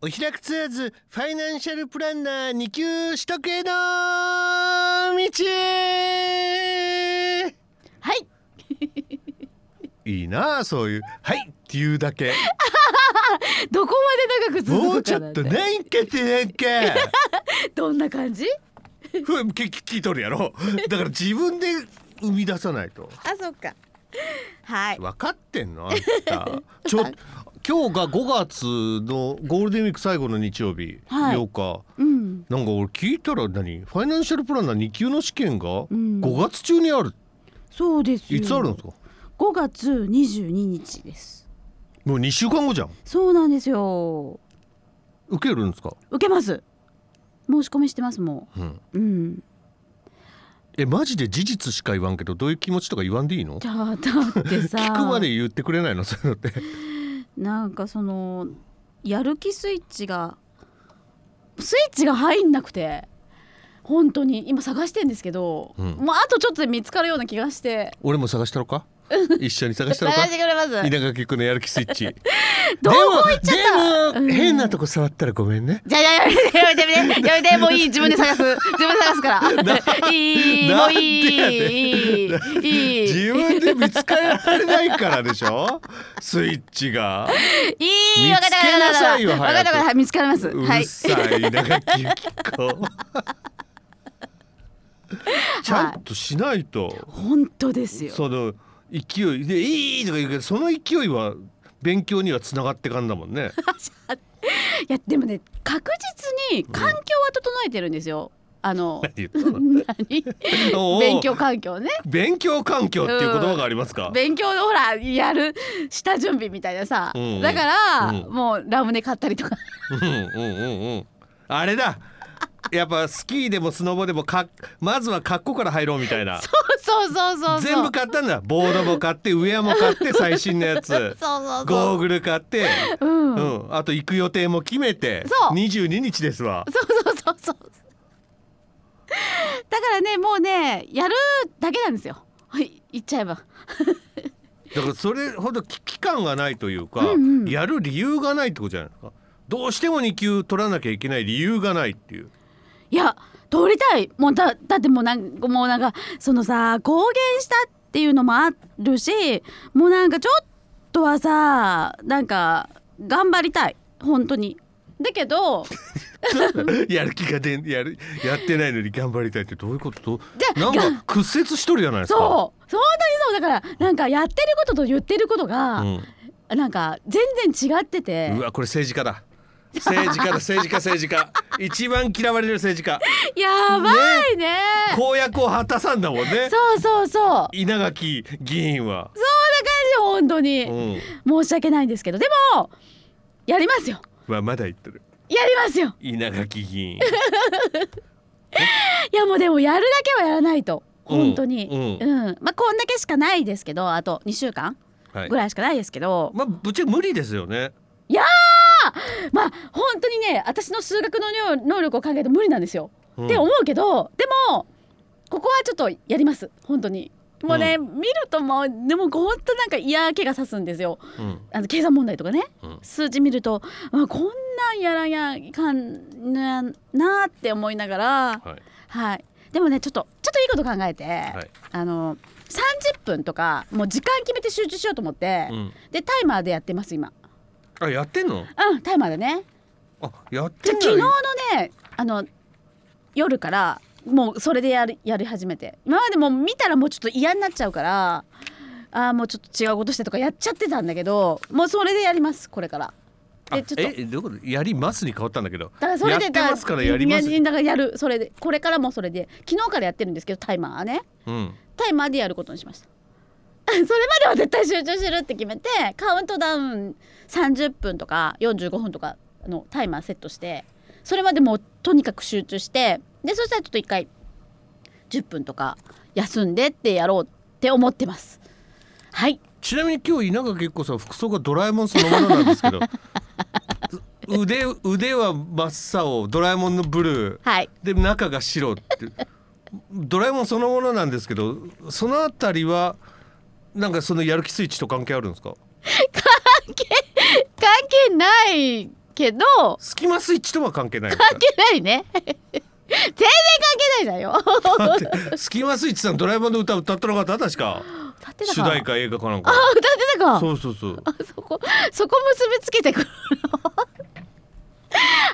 お開くツアーズファイナンシャルプランナー2級取得への道。はい。いいなあそういう「はい」っていうだけ。どこまで長くもう続くかなんちょっとなんかってなんかどんな感じ？ふん聞き聞いとるやろ。だから自分で生み出さないと。あそっか。はい。分かってんのあんた。ちょ 今日が5月のゴールデンウィーク最後の日曜日、はい。8日。うん。なんか俺聞いたら何？ファイナンシャルプランナー2級の試験がん。5月中にある、そうですよ。いつあるんですか？5月22日です。もう2週間後じゃん。そうなんですよ。受けるんですか、受けます。申し込みしてますもう。ん、ううん。えマジで事実しか言わんけどどういう気持ちとか言わんでいいの？じゃあだってさ。聞くまで言ってくれないの？そういうのってなんかそのやる気スイッチがスイッチが入んなくて本当に。今探してんですけど、うん。もうあとちょっとで見つかるような気がして。俺も探したろか？一緒に探した探ろかしてくれます。稲垣君のやる気スイッチ。どこ行っちゃった。でも変なとこ触ったらごめんね。じゃあやめてやめてやめて。やめて もういい。自分で探す。自分で探すから。いいもういい。いいいい。自分で見つかられないからでしょ？スイッチが。いい見つけなさいよ分かった分かった見つかります。うはい。るさい稲垣由紀子ちゃんとしないと、本当ですよ。その勢い。でいいとか言うけどその勢いは勉強にはつながってかんだもんね。いやでもね確実に環境は整えてるんですよ。あの 何言ったの？勉強環境ね。勉強環境っていう言葉がありますか、勉強のほらやる下準備みたいなさ、うんうん。だから、うん。もうラムネ買ったりとか。うんうんうんうん。あれだやっぱスキーでもスノボでもかまずは格好から入ろうみたいな。そうそうそうそう全部買ったんだ。ボードも買ってウェアも買って最新のやつ。そうそうゴそう。ーグル買って、うん、うん、あと行く予定も決めて。そう。22日ですわ。そうそうそうそう。だからねもうねやるだけなんですよ。はい言っちゃえば。だからそれほど危機感がないというか、うんうん。やる理由がないってことじゃないですか。どうしても2級取らなきゃいけない理由がないっていういや通りたい。もうだだってもうなんかもうなんかそのさ公言したっていうのもあるしもうなんかちょっとはさなんか頑張りたい。本当に。だけどやる気が出んやるやってないのに頑張りたいってどういうこと？とでなんか屈折しとるじゃないですか。そう本当にそう。だからなんかやってることと言ってることが、うん。なんか全然違ってて。うわこれ政治家だ政治家だ政治家政治家。一番嫌われる政治家。やばいね。公約を果たさんだもんね。そうそうそう。稲垣議員は、そんな感じ本当に、うん、申し訳ないんですけど。でもやりますよ。まあまだ言ってる。やりますよ。稲垣議員。いやもうでもやるだけはやらないと。うん。本当に。ううん、まあこんだけしかないですけどあと2週間はい。ぐらいしかないですけど、まあぶっちゃけ無理ですよねまあ本当にね私の数学の能力を考えると無理なんですよ、うん。って思うけどでもここはちょっとやります。本当に。もうね、見るともうでも本当なんか嫌気がさすんですよ。うん。あの計算問題とかね。うん。数字見ると、まあ、こんなんやらんやいかんななって思いながらはい。はい。でもねちょっとちょっといいこと考えて、はい。あの30分とかもう時間決めて集中しようと思って、うん。でタイマーでやってます今あやってんの？うんタイマーでね。あやってんのじゃ昨日のねあの夜からもうそれでやるやり始めて。今までもう見たらもうちょっと嫌になっちゃうからあーもうちょっと違うことしてとかやっちゃってたんだけどもうそれでやりますこれから。あでちょっとえどういうこと？やりますに変わったんだけど。だからそれでやってますからやります。やだからやるそれで。これからもそれで。昨日からやってるんですけどタイマーはね。うん。タイマーでやることにしました。それまでは絶対集中するって決めてカウントダウン30分とか45分とかのタイマーセットしてそれまでもうとにかく集中してでそしたらちょっと一回10分とか休んでってやろうって思ってます。はい。ちなみに今日稲垣結子さん服装がドラえもんそのものなんですけど 腕腕は真っ青ドラえもんのブルーはい。で中が白ってドラえもんそのものなんですけどそのあたりはなんかそのやる気スイッチと関係あるんですか？関係ないけどスキマスイッチとは関係ないの関係ないね。全然関係ないだよ。スキマスイッチさんドラえもんの歌歌ってなかった？確か。主題歌映画かなんか。あ歌ってたか。そうそうそう。あそこそこ結びつけてくる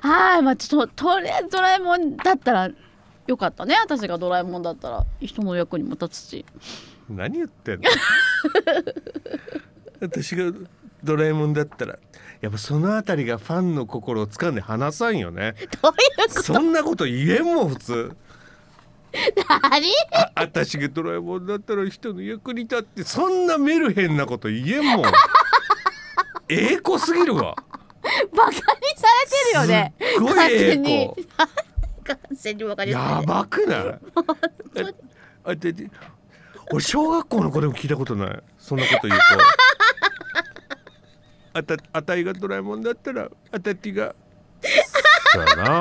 の？はいまあちょっととりあえずドラえもんだったらよかったね。私がドラえもんだったら人の役にも立つし。何言ってんの？私がドラえもんだったらやっぱそのあたりがファンの心を掴んで離さんよね。どういうこと？そんなこと言えんもん普通。何？あ私がドラえもんだったら人の役に立ってそんなメルヘンなこと言えんもん。ええ子すぎるわ。バカにされてるよね。すっごいええ子完全にバカにやばくない？あで俺小学校の子でも聞いたことない？そんなこと言うとあたあたいがドラえもんだったらあたってが。そうやな。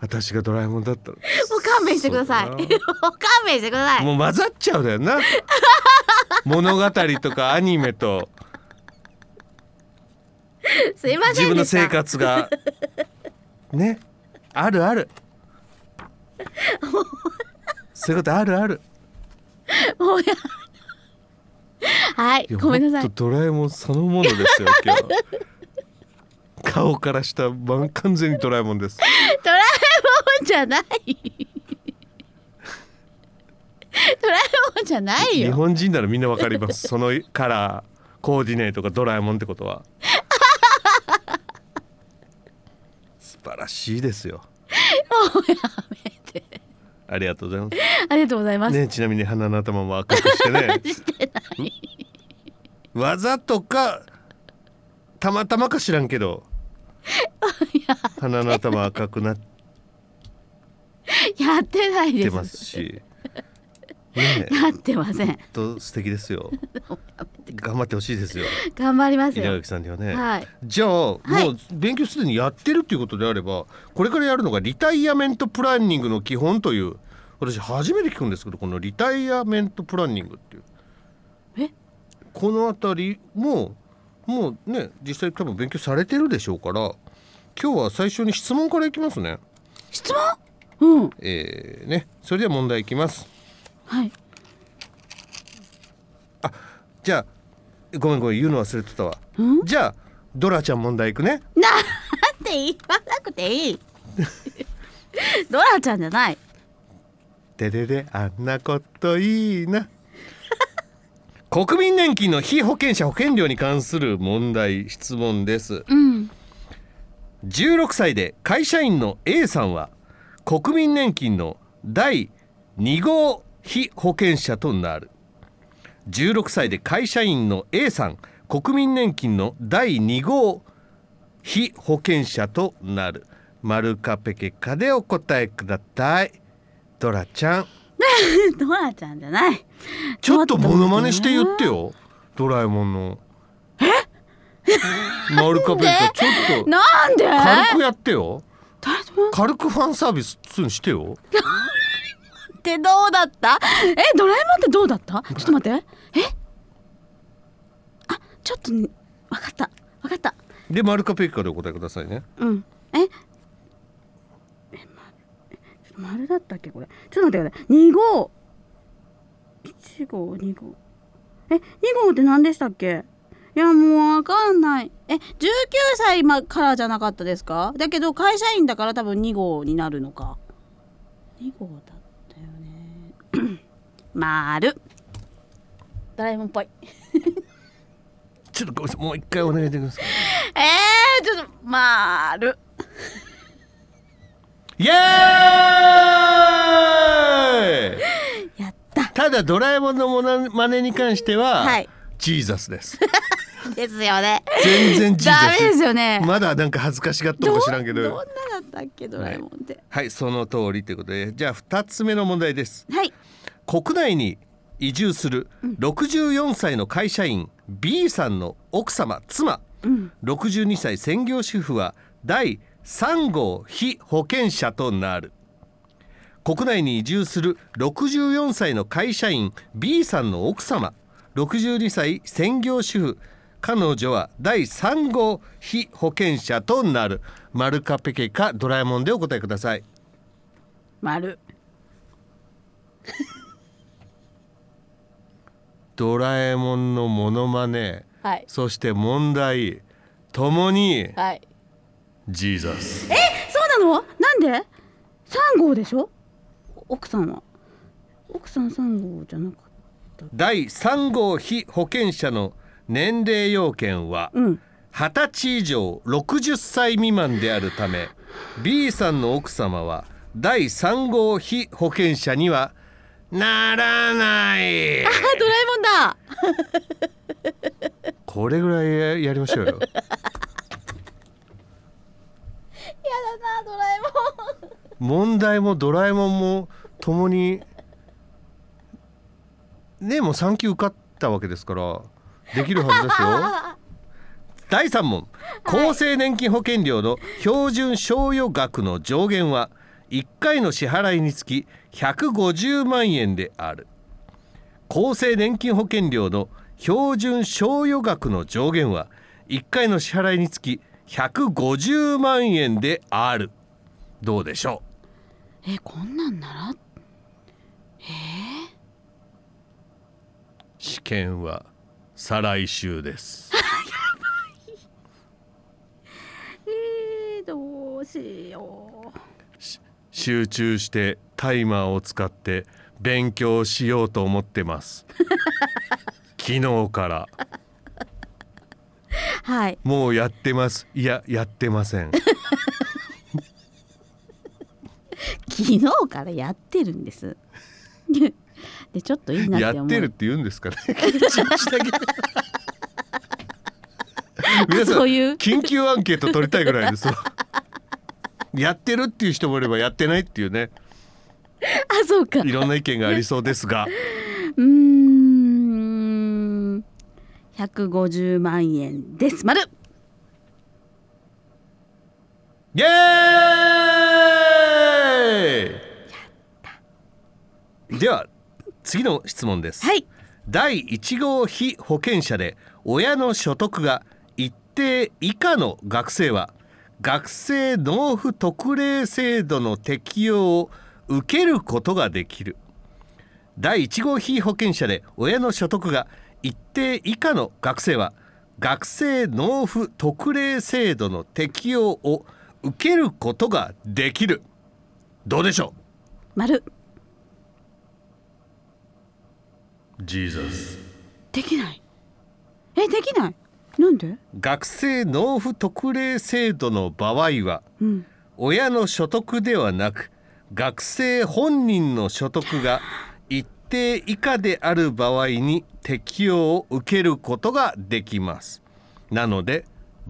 私がドラえもんだったら。もう勘弁してください。もそうう勘弁してください。もう混ざっちゃうだよな。物語とかアニメと。すいま自分のせんでした。生活が。ね。あるある。そういうことあるある。もうや はいごめんなさい。ドラえもんそのものですよ今日 顔からしたま完全にドラえもんです。ドラえもんじゃない。ドラえもんじゃない日よ本人ならみんなわかります。そのカラーコーディネートがドラえもんってことは。素晴らしいですよ。もうやめてありがとうございます。ありがとうございます、ねちなみに鼻の頭も赤くしてね。してない。わざとかたまたまか知らんけど。鼻の頭赤くなっやってないです。てますしねやってません。と素敵ですよ。頑張ってほしいですよ。頑張りますよ。稲垣さんにはね、はい。じゃあ、はい。もう勉強すでにやってるっていうことであればこれからやるのがリタイアメントプランニングの基本という私初めて聞くんですけどこのリタイアメントプランニングっていう。え？この辺りももうね実際多分勉強されてるでしょうから今日は最初に質問からいきますね。質問？うん。えー、ねそれでは問題いきますはい。じゃあごめんごめん言うの忘れてたわ。ん？じゃあドラちゃん問題いくね。なんで言わなくていい？ドラちゃんじゃない。てれれあんなこといいな。国民年金の被保険者保険料に関する問題質問です。うん。16歳で会社員の A さんは国民年金の第2号被保険者となる。16歳で会社員の A さん国民年金の第2号被保険者となる。丸かペケかでお答えください。ドラちゃん。ドラちゃんじゃない。ちょっとモノマネして言ってよ。よドラえもんの。え？丸かペケかちょっと。なんで？軽くやってよ。軽くファンサービスしてよ ってどうだった？えドラえもんってどうだった？ちょっと待って。え？あちょっとわかった。わかった。で丸かペケかでお答えくださいね。うん。え？えま丸だったっけこれ？ちょっと待ってください。2号。1号2号。え2号って何でしたっけ？いやもうわかんない。え19歳まからじゃなかったですか？だけど会社員だから多分2号になるのか。2号だね丸。ドラえもんっぽい。ちょっとごめんなさいもう一回お願いできますか？えー、ちょっと丸。イエーイ！やった。ただドラえもんのものまねに関しては、はい。ジーザスです。ですよね。全然ジーザス。ダメですよね。まだなんか恥ずかしがっとんか知らんけど。どんなだったっけドラえもんって。はい。その通りということで。じゃあ2つ目の問題です。はい、国内に移住する64歳の会社員 B さんの奥様妻。うん、62歳専業主婦は第3号被保険者となる。国内に移住する64歳の会社員 B さんの奥様。62歳専業主婦。彼女は第3号被保険者となる。丸かペケかドラえもんでお答えください。丸 ドラえもんのモノマネはい。そして問題ともにはい。ジーザスえそうなの？なんで？三号でしょ？奥さんは。奥さん三号じゃなかっ第3号被保険者の年齢要件はたうん。20歳以上60歳未満であるため B さんの奥様は第3号被保険者にはならない。あドラえもんだ。これぐらいややりましょうよ。やだなドラえもん。問題もドラえもんもともにねもう3級受かったわけですからできるはずですよ。第3問。厚生年金保険料の標準賞与額の上限は1回の支払いにつき150万円である。厚生年金保険料の標準賞与額の上限は1回の支払いにつき150万円である。どうでしょえこんなんなら？う試験は再来週です。えー、どうしよう集中してタイマーを使って勉強しようと思ってます。昨日から。はい。もうやってます。いややってません。昨日からやってるんです。でちょっといいなやって思う。ってるって言うんですかね。皆さん緊急アンケート取りたいぐらいですわやってるっていう人もいればやってないっていうね。あそうか。いろんな意見がありそうですが。うーん。150万円です。丸。イエーイ！では次の質問です、はい。第1号被保険者で親の所得が一定以下の学生は学生納付特例制度の適用を受けることができる。第1号被保険者で親の所得が一定以下の学生は学生納付特例制度の適用を受けることができる。どうでしょ丸う？ジーザスできない。えできない？なんで？学生納付特例制度の場合はうん。親の所得ではなく学生本人の所得が一定以下である場合に適用を受けることができます。なので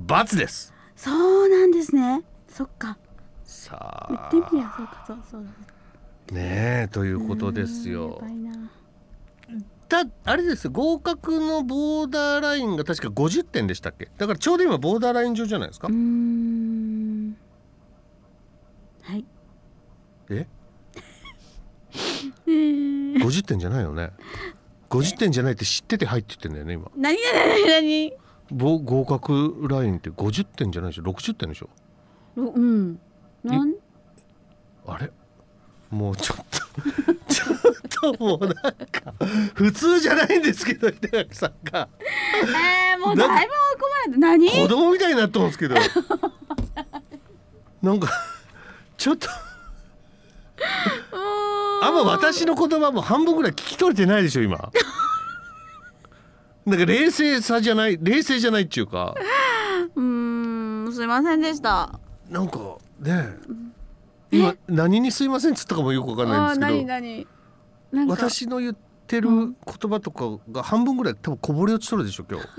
×です。そうなんですね。そっか。さ言ってみりゃそうか。そうそうあねえということですやよたあれです合格のボーダーラインが確か50点でしたっけ？だからちょうど今ボーダーライン上じゃないですか？はい。え？えー、50点じゃないよね？50点じゃないって知ってて入ってってんだよね今。何何何？ぼ合格ラインって50点じゃないでしょ？60点でしょ？何うん。なん？あれ？もうちょっと ちょっともうなんか普通じゃないんですけど稲垣さんが。えー、もうだいぶ追い込まれて何？子供みたいになってますけど。なんかちょっと。あんま私の言葉も半分ぐらい聞き取れてないでしょ今。なんか冷静さじゃない冷静じゃないっていうか。うーんすいませんでした。なんかね今何にすいませんっつったかもよくわかんないんですけど。何何？私の言ってる言葉とかが半分ぐらい多分こぼれ落ちとるでしょ今日。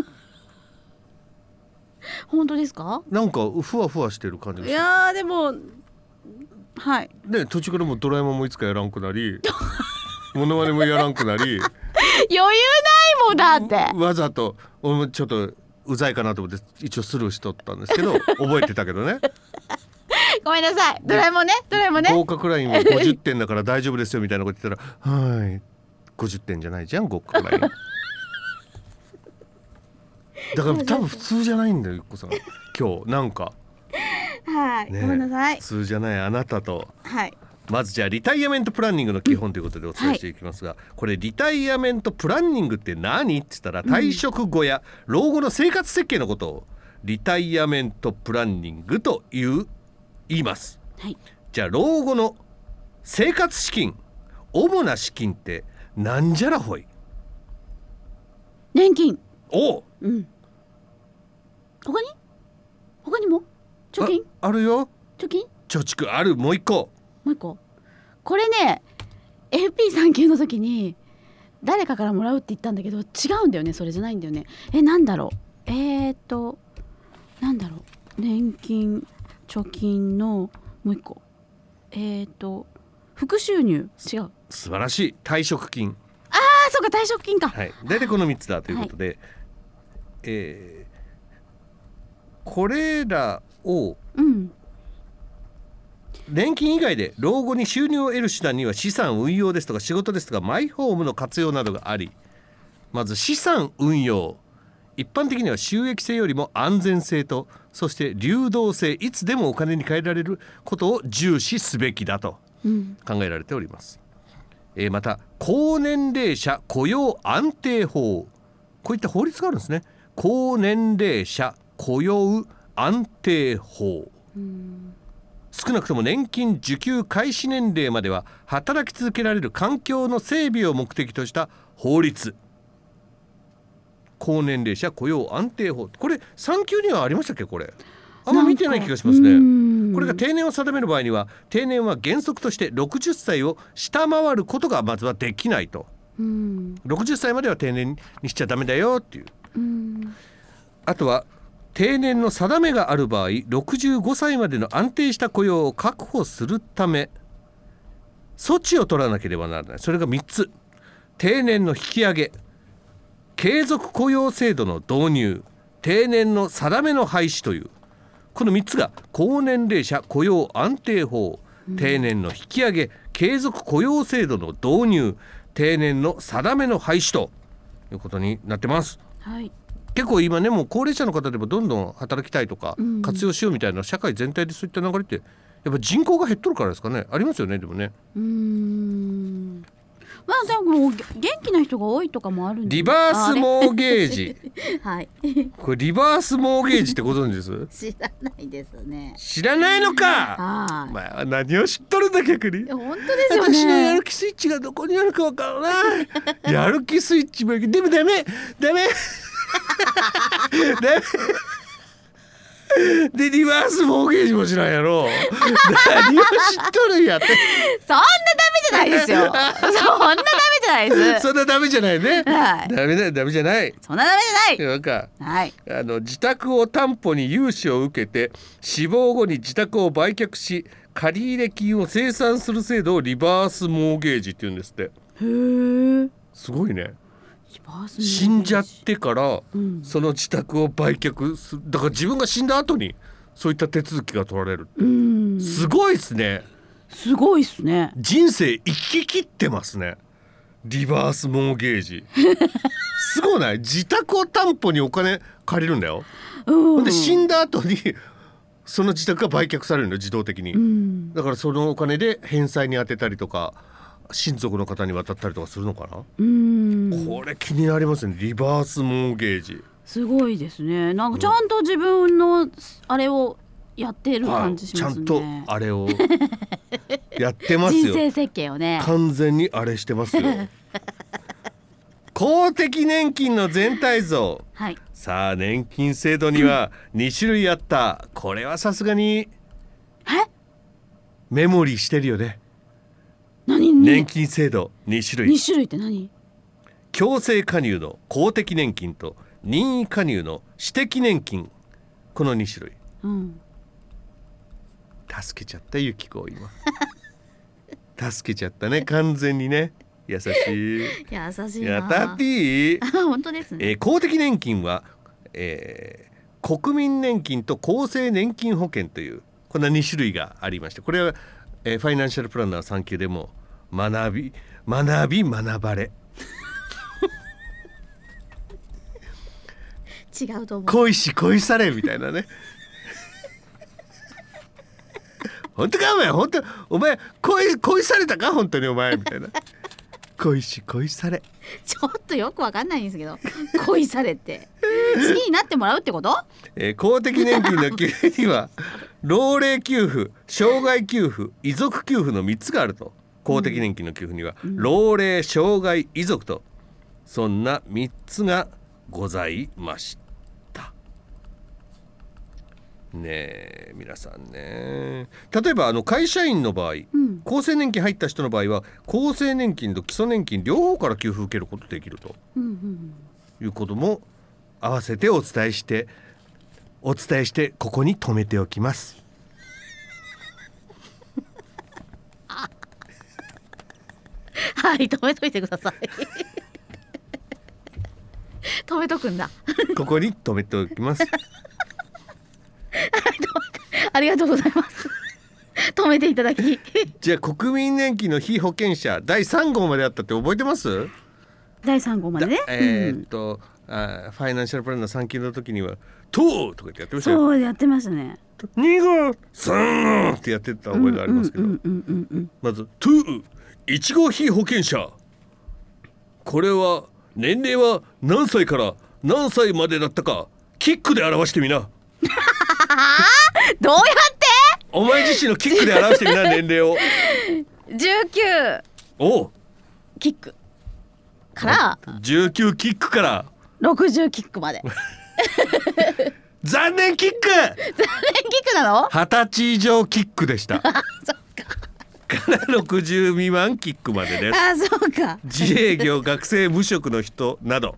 本当ですか？なんかふわふわしてる感じいやーでもはい。てね途中からもうドラえもんもいつかやらんくなりモノマネもやらんくなり余裕ないもんだって。わざと俺もちょっとうざいかなと思って一応スルーしとったんですけど 覚えてたけどねごめんなさい。ドラえもんね。ドラえもんね。合格ラインは50点だから大丈夫ですよみたいなこと言ったら「はい。50点じゃないじゃん合格ライン」だから多分普通じゃないんだよゆっこさん。今日なんか、はい、ね、ごめんなさい。普通じゃないあなたと。はい。まずじゃあリタイアメントプランニングの基本ということでお伝えしていきますが、これリタイアメントプランニングって何？って言ったら退職後や老後の生活設計のことをリタイアメントプランニングという言います。はい。じゃあ老後の生活資金主な資金ってなんじゃらほい？年金。おう。ん。他に？他にも？貯金？ああるよ。貯金？貯蓄ある。もう一個。もう一個。これね FP3 級の時に誰かからもらうって言ったんだけど違うんだよねそれじゃないんだよね。えなんだろう？えー、っとなんだろう？年金貯金のもう一個。えー、っと副収入。違う。あ素晴らしい。退職金。あそうか退職金か、はい。大体この3つだということで、えーこれらをうん。年金以外で老後に収入を得る手段には資産運用ですとか仕事ですとかマイホームの活用などがありまず資産運用一般的には収益性よりも安全性とそして流動性いつでもお金に換えられることを重視すべきだと考えられております、えまた高年齢者雇用安定法。こういった法律があるんですね。高年齢者雇用安定法。うん少なくとも年金受給開始年齢までは働き続けられる環境の整備を目的とした法律。高年齢者雇用安定法。これ産休にはありましたっけこれ？あんま見てない気がしますね。ねこれが定年を定める場合には定年は原則として60歳を下回ることがまずはできないと。うん。60歳までは定年にしちゃダメだよっていう。うん。あとは定年の定めがある場合65歳までの安定した雇用を確保するため措置を取らなければならない。それが3つ。定年の引き上げ継続雇用制度の導入定年の定めの廃止というこの3つが高年齢者雇用安定法定年の引き上げ継続雇用制度の導入定年の定めの廃止ということになってます。はい。結構今ねもう高齢者の方でもどんどん働きたいとかうん。活用しようみたいな社会全体でそういった流れってやっぱ人口が減っとるからですかね。ありますよねでもね。うーんまあでも元気な人が多いとかもあるんでリバースモーゲージ。はい。これリバースモーゲージってご存知です？知らないですね。知らないのか！はい、まあ何を知っとるんだ逆に。本当ですよ私のやねる気スイッチがどこにあるかわからない。やる気スイッチもでもダメダメ。ダメ。でリバースモーゲージも知らんやろ。何を知っとるんやって。そんなダメじゃないですよ。そんなダメじゃないです。そんなダメじゃないね。はい。ダメだダメじゃない。そんなダメじゃなんか。はい。あの自宅を担保に融資を受けて死亡後に自宅を売却し借入金を清算する制度をリバースモーゲージって言うんですって。へえ。すごいね。死んじゃってからうん。その自宅を売却する。だから自分が死んだ後にそういった手続きが取られるうん。すごいですねすごいっすね。人生生き切ってますね。リバースモーゲージ。すごない？自宅を担保にお金借りるんだよ。うん。で死んだ後にその自宅が売却されるの自動的に、うん。だからそのお金で返済に充てたりとか親族の方に渡ったりとかするのかな、うん。これ気になりますね。リバースモーゲージ。すごいですね。なんかちゃんと自分のあれをやってる感じしますね。ちゃんとあれを やってますよ。人生設計をね。完全にあれしてますよ。公的年金の全体像。はい。さあ年金制度には 2種類あった。これはさすがにえ？メモリーしてるよね。何？年に金制度。2種類。2種類って何？強制加入の公的年金と任意加入の私的年金。この2種類。うん助けちゃったゆき子を今。助けちゃったね。完全にね。優しい。優しいな。やったっていい、あ本当ですね。えー公的年金は、えー国民年金と厚生年金保険というこんな2種類がありましてこれは、えーファイナンシャルプランナー3級でも学び学び学ばれ。違うと思う。恋し恋されみたいなね本当かお前？本当？お前恋恋されたか？本当にお前？みたいな。恋し恋され。ちょっとよくわかんないんですけど。恋されて。好きになってもらうってこと？えー公的年金の給付には 老齢給付障害給付遺族給付の3つがあると。公的年金の給付には、老齢障害遺族と。そんな3つがございましたねえ皆さんね。例えばあの会社員の場合、ん。厚生年金入った人の場合は厚生年金と基礎年金両方から給付受けることできると。うんうんいうことも合わせてお伝えしてお伝えしてここに留めておきます。はい止めといてください。止めとくんだ。ここに留めておきます。ありがとうございます止めていただきじゃあ国民年金の被保険者第3号まであったって覚えてます？第3号までね、えーうんっと、あファイナンシャルプランの3級の時には「とう!」とかってやってましたよ。そうやってましたね2号3号ってやってた覚えがありますけど、うんうんうんうんうんまず「2」1号被保険者これは年齢は何歳から何歳までだったかキックで表してみな。どうやって？お前自身のキックで表してみな年齢を。19おう。キック。から。19キックから。60キックまで。残念キック。キックなの？二十歳以上キックでした。か そっか。ら60未満キックまでです。あそうか。自営業学生無職の人など。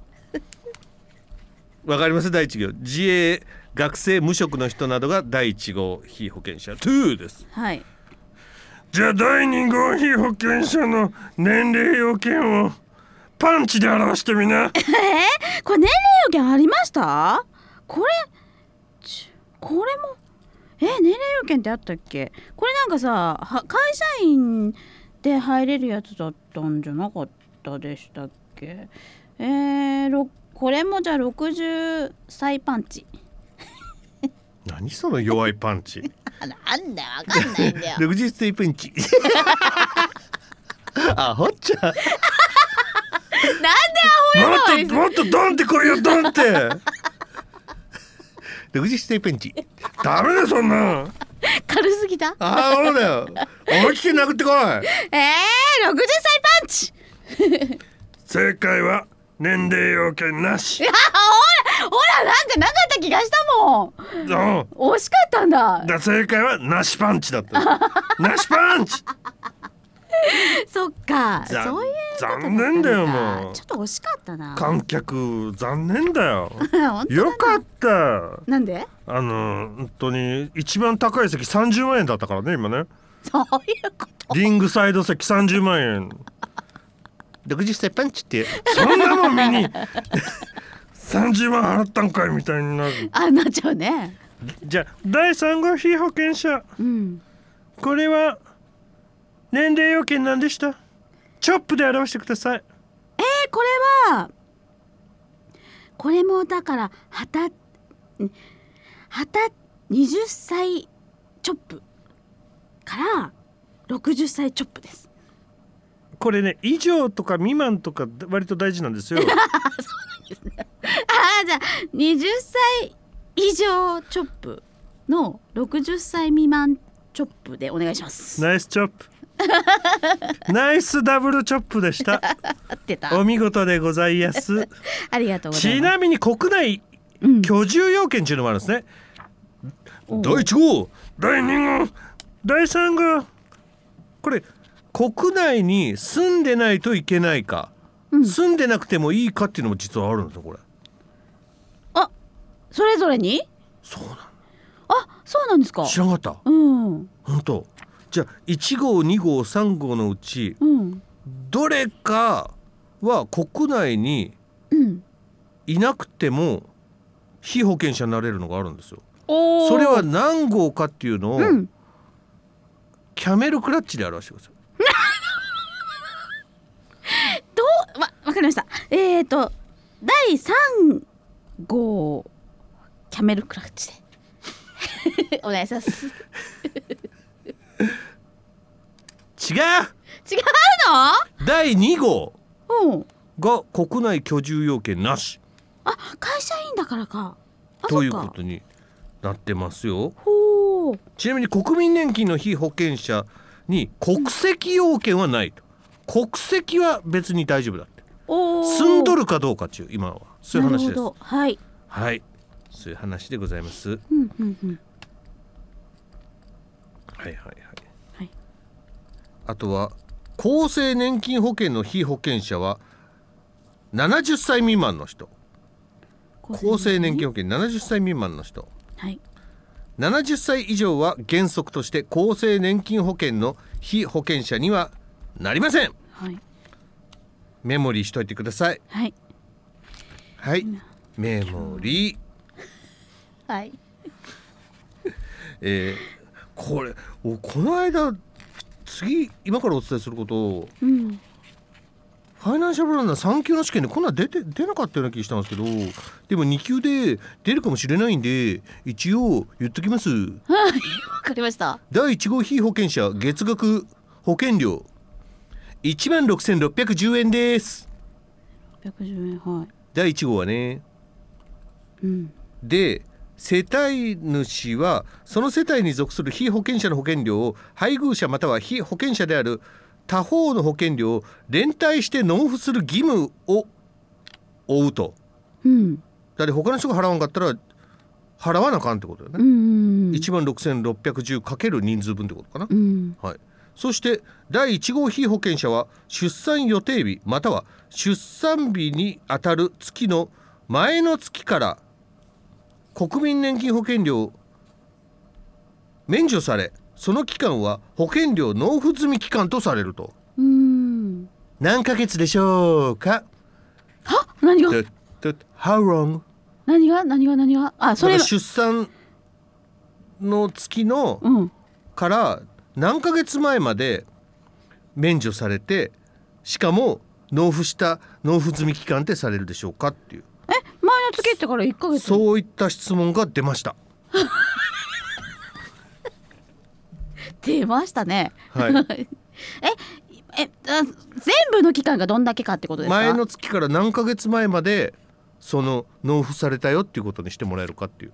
わかります？第一行。自営学生無職の人などが第一号被保険者。2です。はい。じゃあ第二号被保険者の年齢要件をパンチで表してみな。え？ー、これ年齢要件ありました？これちこれも？え年齢要件ってあったっけ？これなんかさは会社員で入れるやつだったんじゃなかったでしたっけ？えー、ろこれもじゃあ60歳パンチ何その弱いパンチ？あなんだよわかんないんだよ。60歳パンチあほっちゃなんでアホもっともっとドンってこいよドンって。60歳パンチダメだよそんな。軽すぎた？ああそうだよ。思い切って殴ってこい。えー、60歳パンチ。正解は年齢要件なし。いやほらほらなんかなかった気がしたもん。うん。惜しかったんだ。だ正解はなしパンチだった。なしパンチ。そっか。ざそういうことだった残念だよもう。ちょっと惜しかったな。観客残念だよ。本当だな。よかった。なんで？あの本当に一番高い席30万円だったからね今ね。そういうこと。リングサイド席30万円。60歳パンチってそんなもん見に 30万払ったんかいみたいになる。あなっちゃうね。じゃあ第3号被保険者。うん。これは年齢要件なんでした？チョップで表してください。えー、これはこれもだからはたんはた20歳チョップ。から60歳チョップです。これね以上とか未満とか割と大事なんですよ ああじゃあ20歳以上チョップの60歳未満チョップでお願いします。ナイスチョップナイスダブルチョップでした。合ってた。お見事でございます。ありがとうございます。ちなみに国内うん。居住要件っていうのもあるんですね。おう。第1号。第2号。第3号。これ国内に住んでないといけないか、うん。住んでなくてもいいかっていうのも実はあるんですよこれ。あそれぞれに？そうなんあそうなんですか。知らなかった。うん。本当。じゃあ1号2号3号のうちうん。どれかは国内にうん。いなくても被保険者になれるのがあるんですよ。おー。それは何号かっていうのを、うん。キャメルクラッチで表してください。どうわわかりました。えっ、ー、と第三5キャメルクラッチで。お願いします。違う。違うの？第2号。うん。が国内居住要件なし。あ会社員だからか。あということになってますよ。ほう。ちなみに国民年金の被保険者に国籍要件はないと。国籍は別に大丈夫だって。住んどるかどうかっちゅう今は。そういう話です。はい。はいそういう話でございます。はいうんうんうん。はいはいはい。あとは厚生年金保険の被保険者は70歳未満の人。厚生年金保険70歳未満の人。はい。70歳以上は原則として厚生年金保険の被保険者にはなりません。はい。メモリーしといてください。はい。はい。メモリーはい。えーこれおこの間次今からお伝えすることうん。ファイナンシャルプランナー3級の試験でこんなん出て出なかったような気がしたんですけどでも2級で出るかもしれないんで一応言っときます。わかりました。第1号被保険者月額保険料1万6610円です。110円はい。第1号はねうん。で世帯主はその世帯に属する被保険者の保険料を配偶者または被保険者である他方の保険料を連帯して納付する義務を負うと。うん。だって他の人が払わんかったら払わなあかんってことだよね、うんうん1万6610かける人数分ってことかな、うんはい、そして第1号被保険者は出産予定日または出産日にあたる月の前の月から国民年金保険料免除されその期間は保険料納付済み期間とされると。うん。何ヶ月でしょうか？は？何が？How long? 何が？何が？何が？あそれ出産の月のうん。から何ヶ月前まで免除されてしかも納付した納付済み期間ってされるでしょうかっていう。え前の月ってから一ヶ月。そういった質問が出ました。出ましたね。はい、ええあ全部の期間がどんだけかってことですか？前の月から何ヶ月前までその納付されたよっていうことにしてもらえるかっていう。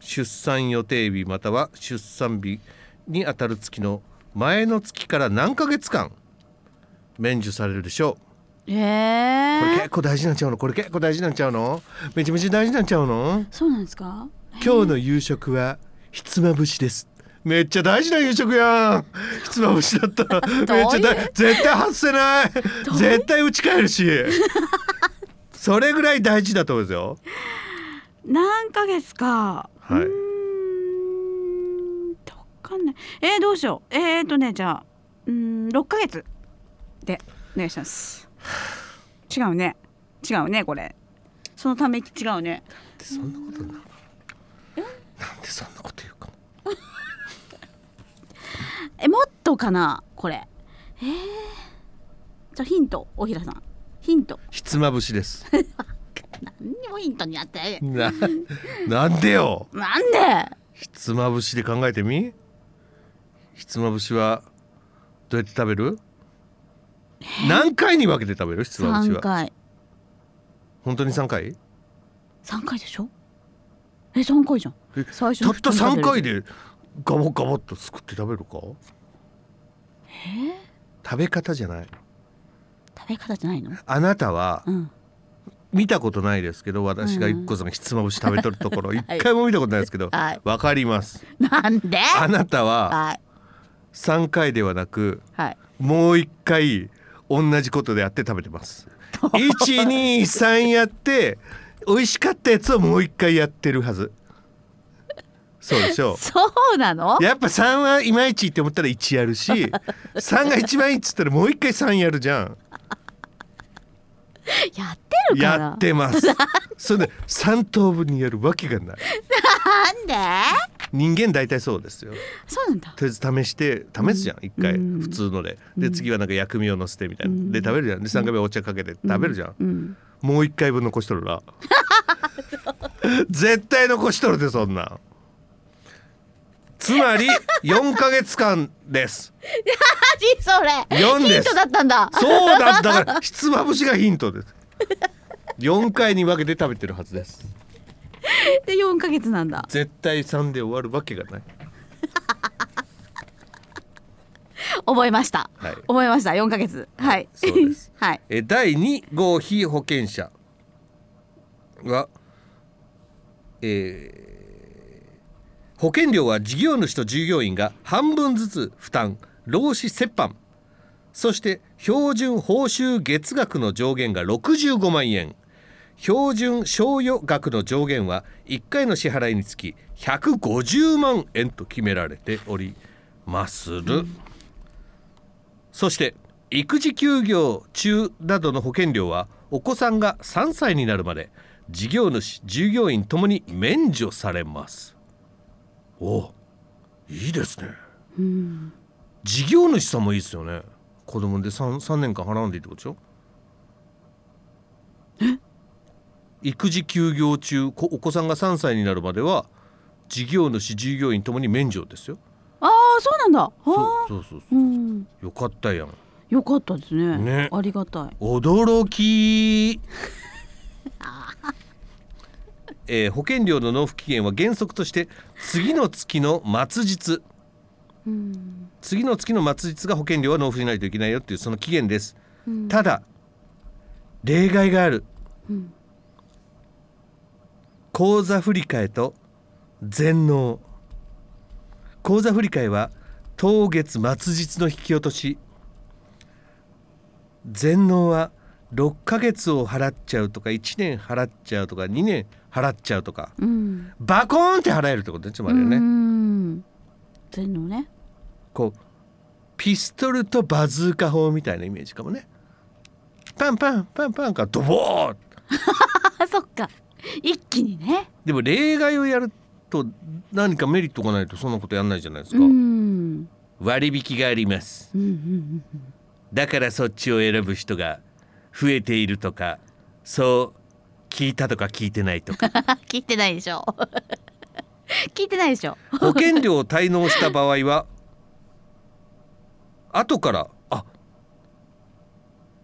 出産予定日または出産日にあたる月の前の月から何ヶ月間免除されるでしょうえー、これ結構大事なんちゃうの？これ結構大事なんちゃうの？めちゃめちゃ大事なんちゃうの？そうなんですか？今日の夕食はひつまぶしです。めっちゃ大事な夕食やん。ひつまぶしだったらめっちゃどうだ絶対外せない。絶対打ち返るし。それぐらい大事だと思うんですよ。何ヶ月か。はい。かんない。えー、どうしよう。えー、とねじゃあうーん6ヶ月でお願いします違うね。違うねこれ。そのため息違うね。そんなことなの？なんでそんなこと言うか。も えもっとかな？これ。えー、じゃあヒント大平さん。ヒント。ひつまぶしです。何にもヒントになってななんでよ？なんで？ひつまぶしで考えてみ？ひつまぶしはどうやって食べる？何回に分けて食べる？ひつまぶし3は回。本当に3回？3回でしょ？え3回じゃん。え最初たった3回ででガボガボっとすくって食べるか？食べ方じゃない。食べ方じゃないの？あなたはうん。見たことないですけど私が一個さんがひつまぶし食べとるところ一 はい。回も見たことないですけどはい。わかります。なんで？あなたははい。3回ではなくはい。もう一回同じことでやって食べてます。123やって美味しかったやつをもう一回やってるはず。そうでしょう。そうなの？やっぱ3はいまいちって思ったら1やるし3が一番いいっつったらもう一回3やるじゃん。やってるからやってます。それで3等分にやるわけがない。なんで？人間大体そうですよ。そうなんだ。とりあえず試して試すじゃん一回。うん。普通ので。で次はなんか薬味をのせてみたいな。うん。で食べるじゃん。で3回目お茶かけて食べるじゃん。うん。もう一回分残しとるな。絶対残しとるでそんな。んつまり 4ヶ月間です。何それ？4です。ヒントだったんだ。そうだ。だからひつまぶしがヒントです。4回に分けて食べてるはずですで4ヶ月なんだ。絶対3で終わるわけがない。覚えました、はい。覚えました。4ヶ月。はい。そうです。はい。え第2号被保険者は、えー保険料は事業主と従業員が半分ずつ負担労使折半。そして標準報酬月額の上限が65万円標準賞与額の上限は1回の支払いにつき150万円と決められておりまする、そして育児休業中などの保険料はお子さんが3歳になるまで事業主従業員ともに免除されます。おいいですね。うん。事業主さんもいいですよね。子供で 3, 3年間払わんでいいってことでしょ？育児休業中こお子さんが3歳になるまでは事業主従業員ともに免除ですよ。ああそうなんだ。あそうあ。そうそうそう。ん。うよかったやん。よかったですね。ね。ありがたい。驚き。えー保険料の納付期限は原則として次の月の末日。うん。次の月の末日が保険料は納付しないといけないよっていうその期限です、うん。ただ例外がある、うん口座振替と全納口座振替は当月末日の引き落とし。全納は6ヶ月を払っちゃうとか1年払っちゃうとか2年払っちゃうとか。うん。バコーンって払えるってことねつまりね、うん全のね。こうピストルとバズーカ砲みたいなイメージかもね。パンパンパンパンかドボーあ そっか 一気にね。でも例外をやると何かメリットがないとそんなことやんないじゃないですうか、ん。割引があります。うんうんだからそっちを選ぶ人が増えているとかそう聞いたとか聞いてないとか。聞いてないでしょ。聞いてないでしょ。保険料を滞納した場合は後からあ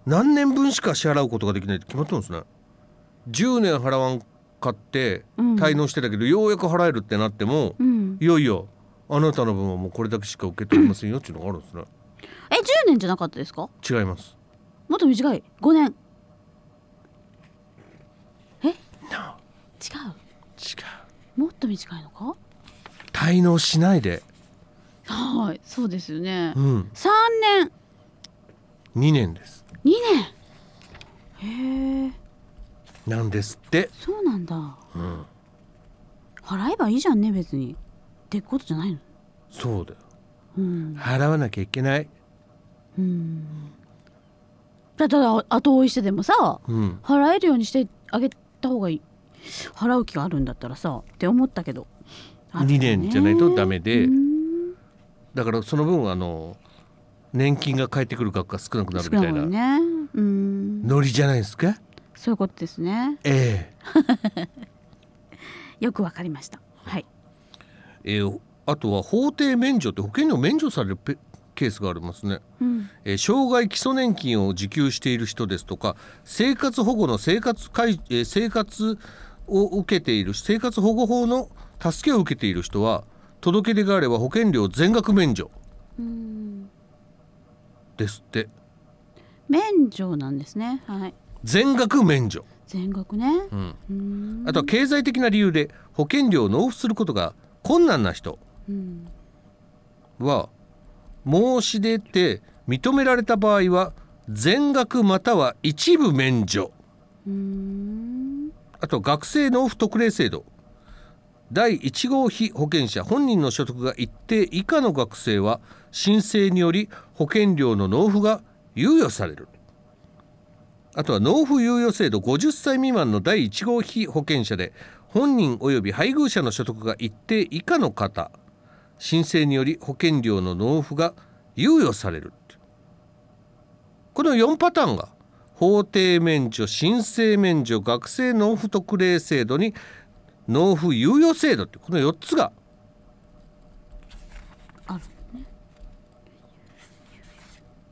何年分しか支払うことができないって決まってるんですね。10年払わんかってうん。滞納してたけど、ようやく払えるってなっても、うん。いやいやあなたの分はもうこれだけしか受け取れませんよっていうのがあるんですね。え10年じゃなかったですか？違います。もっと短い。5年え？違う。違う。もっと短いのか？滞納しないで。はいそうですよね。うん。3年。2年です。2年。へえなんですって、そうなんだ。うん、払えばいいじゃんね別に。ってことじゃないの？そうだよ。うん。払わなきゃいけない。うん。だったら後追いしてでもさうん。払えるようにしてあげた方がいい。払う気があるんだったらさって思ったけど。あるよね。2年じゃないとダメで。うん。だからその分あの年金が返ってくる額が少なくなる少みたいな。ね。うん。ノリじゃないですか？そういうことですね。え よくわかりました。はい。ええーあとは法定免除って保険料免除されるペケースがありますね、うん。えー障害基礎年金を受給している人ですとか生活保護の生活かい、えー生活を受けている生活保護法の助けを受けている人は届け出があれば保険料全額免除。うん。ですって。免除なんですね。はい全額免除、全額ね。うん、うんあとは経済的な理由で保険料を納付することが困難な人。うんは申し出て認められた場合は全額または一部免除。うん。あと学生納付特例制度。第1号被保険者本人の所得が一定以下の学生は申請により保険料の納付が猶予されるあとは納付猶予制度50歳未満の第1号被保険者で本人及び配偶者の所得が一定以下の方申請により保険料の納付が猶予される。この4パターンが法定免除申請免除学生納付特例制度に納付猶予制度ってこの4つが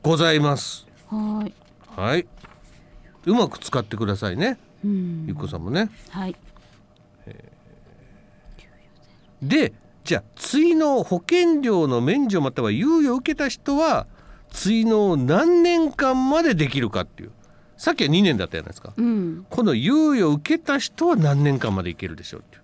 ございます。はーい。はいうまく使ってくださいね。うん。ゆっこさんもね。はい。でじゃあ追納保険料の免除または猶予を受けた人は追納何年間までできるかっていう。さっきは2年だったじゃないですか。うん。この猶予を受けた人は何年間までいけるでしょうっていう。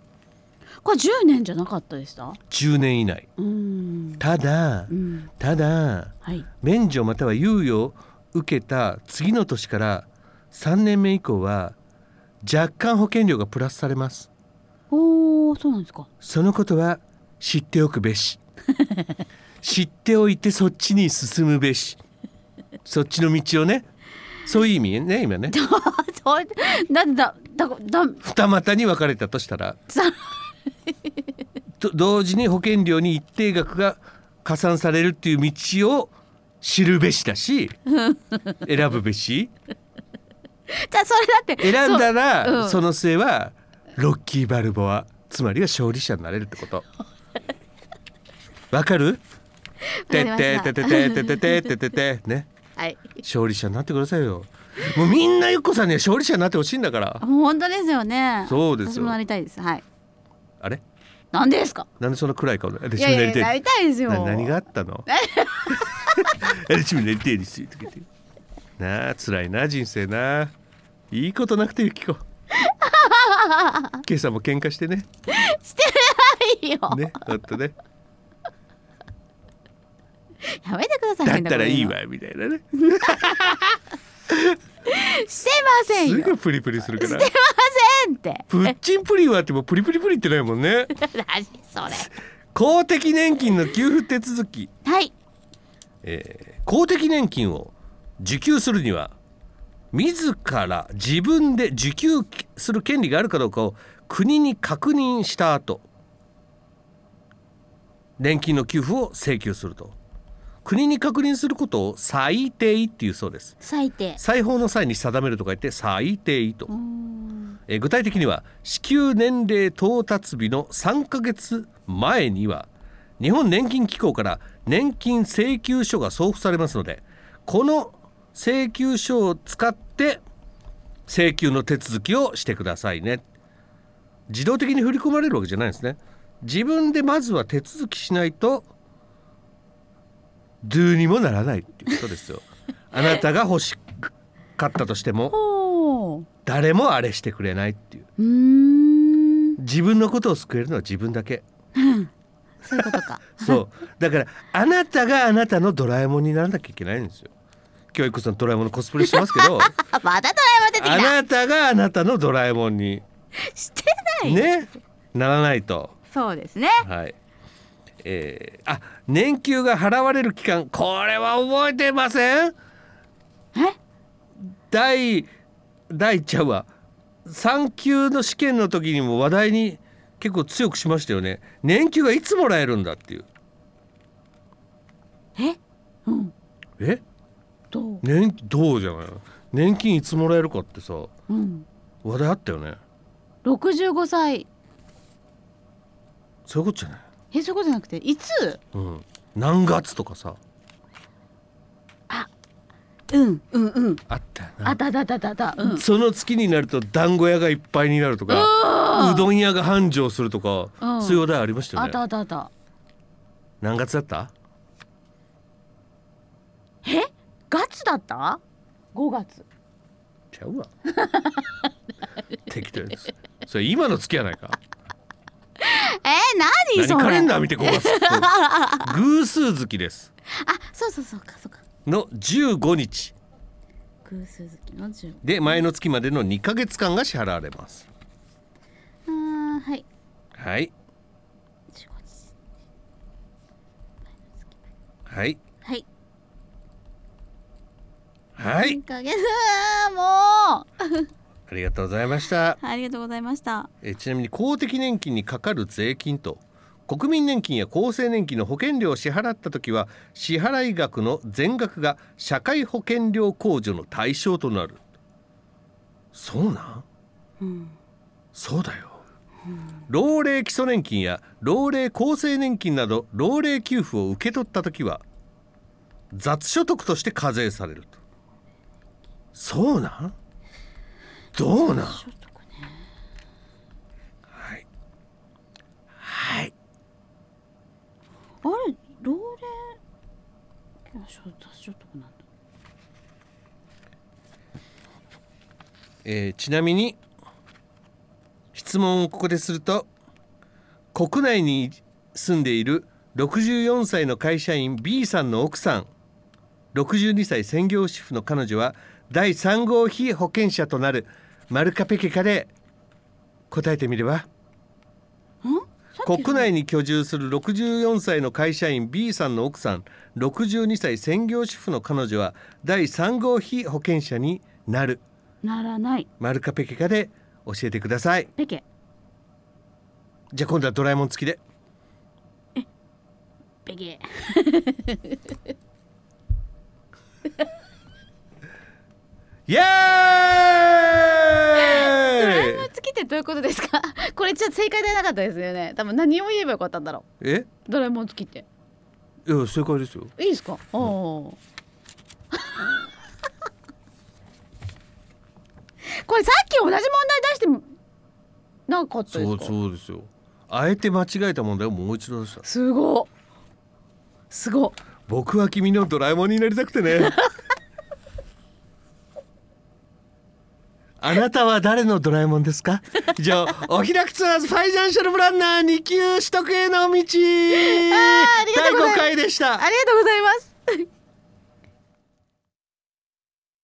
これ10年じゃなかったでした10年以内。うん。ただうん。ただはい。免除または猶予を受けた次の年から3年目以降は若干保険料がプラスされます。おおそうなんですか。そのことは知っておくべし。知っておいてそっちに進むべし。そっちの道をね。そういう意味ね今ね。そうだだだだ二股に分かれたとしたら。さ と同時に保険料に一定額が加算されるっていう道を知るべしだし選ぶべし じゃあそれだって選んだらその末はロッキー・バルボアつまりは勝利者になれるってこと。わかる？ててたててててててててねはい勝利者になってくださいよもうみんなゆっこさんには勝利者になってほしいんだから本当ですよねそうですよなりたいですはいあれなんでですかなんでそんな暗い顔私もなりたいですよな何があったの私もなりたいですとか言ってなあ辛いな人生ないいことなくてゆきこ今朝も喧嘩してね。いいよ、ねほんとね。やめてくださいだったらいいわみたいなね。してませんよ。すぐプリプリするから。してませんって。プッチンプリンはあってもプリプリプリってないもんね。何それ。公的年金の給付手続き。はい。えー公的年金を受給するには自ら自分で受給する権利があるかどうかを国に確認した後年金の給付を請求すると。国に確認することを最低っていうそうです。最低裁縫の際に定めるとか言って最低と。えー具体的には支給年齢到達日の3ヶ月前には日本年金機構から年金請求書が送付されますのでこの請求書を使って請求の手続きをしてくださいね。自動的に振り込まれるわけじゃないんですね。自分でまずは手続きしないとドゥにもならないっていうことですよ。あなたが欲しかったとしても誰もあれしてくれないっていう。自分のことを救えるのは自分だけ。そういうことか。そう。だからあなたがあなたのドラえもんにならなきゃいけないんですよ今日いこさんドラえもんのコスプレしてますけどあ またドラえもん出てきあたなたがあなたのドラえもんに。してない、ね。ならないと。そうですね。はい。えー、あ年給が払われる期間。これは覚えてません？え？第第ちゃうわ3級の試験の時にも話題に結構強くしましたよね。年給がいつもらえるんだっていう。え？うん。え？どう？年どうじゃない？年金いつもらえるかってさうん。話題あったよね。65歳。そういうことじゃない？えそういうことじゃなくていつ？うん。何月とかさ。うんうんうん。あったよな。あだだだだだうん。その月になると団子屋がいっぱいになるとかうどん屋が繁盛するとか、うん。そういう話題ありましたよあねだだだ何月だった？え？月だった？5月。ちゃうわ。適当ですそれ今の月やないか。えー、何それ？何カレンダー見て5月偶数月です。あそうそうそうかそうか。の15日。偶数月の10で前の月までの2ヶ月間が支払われます。はい。はい。15日。はい。はいはい。1ヶ月もう。あありがとうございました。ありがとうございました。えちなみに公的年金にかかる税金と国民年金や厚生年金の保険料を支払った時は支払い額の全額が社会保険料控除の対象となる。そうなん、うん。そうだよ、老齢基礎年金や老齢厚生年金など老齢給付を受け取った時は雑所得として課税されるとそうなん？どうなん？はい。はい。あれ？老齢えーちなみに質問をここですると国内に住んでいる64歳の会社員 B さんの奥さん62歳専業主婦の彼女は第3号被保険者となるマルカペケカで答えてみれば国内に居住する64歳の会社員 B さんの奥さん62歳専業主婦の彼女は第3号被保険者になる。ならない。マルカペケカで教えてください。ペケ。じゃあ今度はドラえもん付きで。ペケイエ ドラえーイもん付きってどういうことですか？これちょっと正解でなかったですよね。多分何を言えばよかったんだろえ？うドラえもん付きって。いや正解ですよ。いいですか？おお これさっき同じ問題出してもなかったですそうかそうですよ。あえて間違えた問題をもう一度出した。すごすご僕は君のドラえもんになりたくてねあなたは誰のドラえもんですか？以上お開くツアーズファイナンシャルプランナー2級取得への道。第5回でした。ありがとうございます